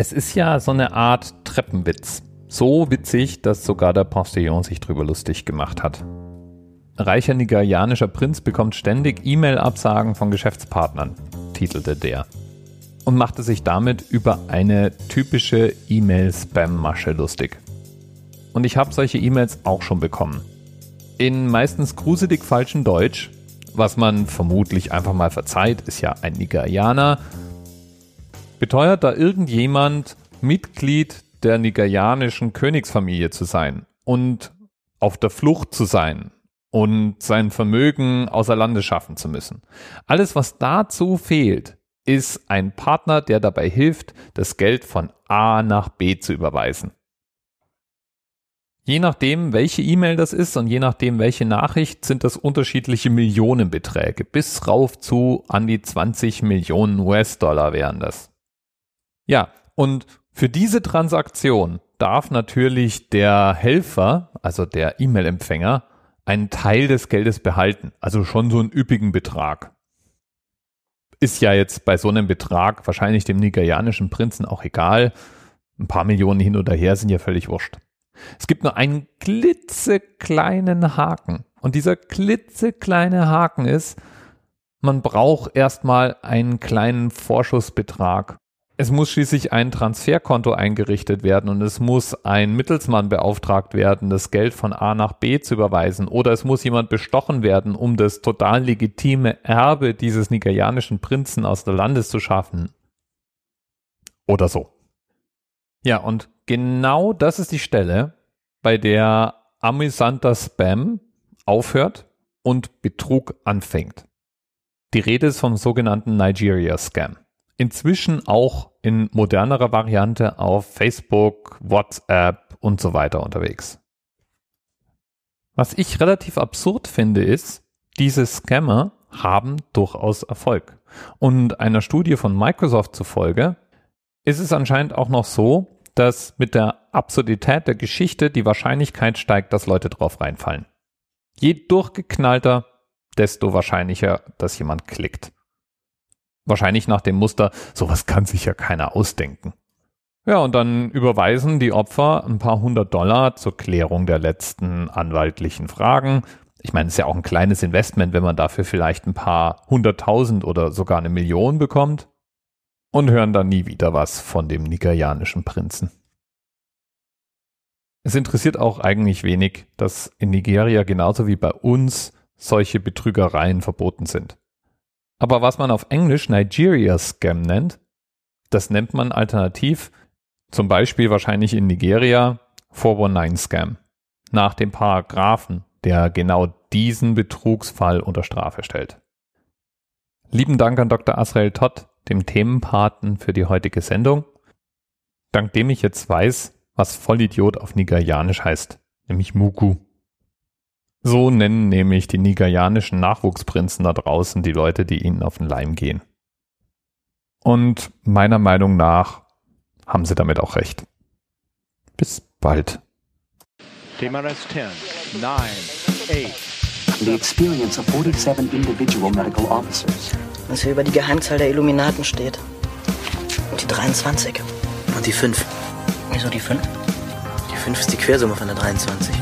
Es ist ja so eine Art Treppenwitz. So witzig, dass sogar der Postillon sich drüber lustig gemacht hat. Reicher nigerianischer Prinz bekommt ständig E-Mail-Absagen von Geschäftspartnern, titelte der. Und machte sich damit über eine typische E-Mail-Spam-Masche lustig. Und ich habe solche E-Mails auch schon bekommen. In meistens gruselig falschem Deutsch, was man vermutlich einfach mal verzeiht, ist ja ein Nigerianer, beteuert da irgendjemand Mitglied der nigerianischen Königsfamilie zu sein und auf der Flucht zu sein und sein Vermögen außer Landes schaffen zu müssen. Alles, was dazu fehlt, ist ein Partner, der dabei hilft, das Geld von A nach B zu überweisen. Je nachdem, welche E-Mail das ist und je nachdem, welche Nachricht, sind das unterschiedliche Millionenbeträge. Bis rauf zu an die 20 Millionen US-Dollar wären das. Ja, und für diese Transaktion darf natürlich der Helfer, also der E-Mail-Empfänger, einen Teil des Geldes behalten, also schon so einen üppigen Betrag. Ist ja jetzt bei so einem Betrag wahrscheinlich dem nigerianischen Prinzen auch egal. Ein paar Millionen hin oder her sind ja völlig wurscht. Es gibt nur einen klitzekleinen Haken. Und dieser klitzekleine Haken ist, man braucht erstmal einen kleinen Vorschussbetrag. Es muss schließlich ein Transferkonto eingerichtet werden und es muss ein Mittelsmann beauftragt werden, das Geld von A nach B zu überweisen oder es muss jemand bestochen werden, um das total legitime Erbe dieses nigerianischen Prinzen aus der Landes zu schaffen. Oder so. Ja, und genau das ist die Stelle, bei der amüsanter Spam aufhört und Betrug anfängt. Die Rede ist vom sogenannten Nigeria Scam inzwischen auch in modernerer Variante auf Facebook, WhatsApp und so weiter unterwegs. Was ich relativ absurd finde, ist, diese Scammer haben durchaus Erfolg. Und einer Studie von Microsoft zufolge ist es anscheinend auch noch so, dass mit der Absurdität der Geschichte die Wahrscheinlichkeit steigt, dass Leute drauf reinfallen. Je durchgeknallter, desto wahrscheinlicher, dass jemand klickt. Wahrscheinlich nach dem Muster, sowas kann sich ja keiner ausdenken. Ja, und dann überweisen die Opfer ein paar hundert Dollar zur Klärung der letzten anwaltlichen Fragen. Ich meine, es ist ja auch ein kleines Investment, wenn man dafür vielleicht ein paar hunderttausend oder sogar eine Million bekommt. Und hören dann nie wieder was von dem nigerianischen Prinzen. Es interessiert auch eigentlich wenig, dass in Nigeria genauso wie bei uns solche Betrügereien verboten sind. Aber was man auf Englisch Nigeria Scam nennt, das nennt man alternativ zum Beispiel wahrscheinlich in Nigeria 419 Scam nach dem Paragraphen, der genau diesen Betrugsfall unter Strafe stellt. Lieben Dank an Dr. Asrael Todd, dem Themenpaten für die heutige Sendung, dank dem ich jetzt weiß, was Vollidiot auf Nigerianisch heißt, nämlich Mugu. So nennen nämlich die nigerianischen Nachwuchsprinzen da draußen die Leute, die ihnen auf den Leim gehen. Und meiner Meinung nach haben sie damit auch recht. Bis bald. TMRS 10, 9, 8. The experience of 47 individual medical officers. Was hier über die Geheimzahl der Illuminaten steht. Und die 23. Und die 5. Wieso die 5? Die 5 ist die Quersumme von der 23.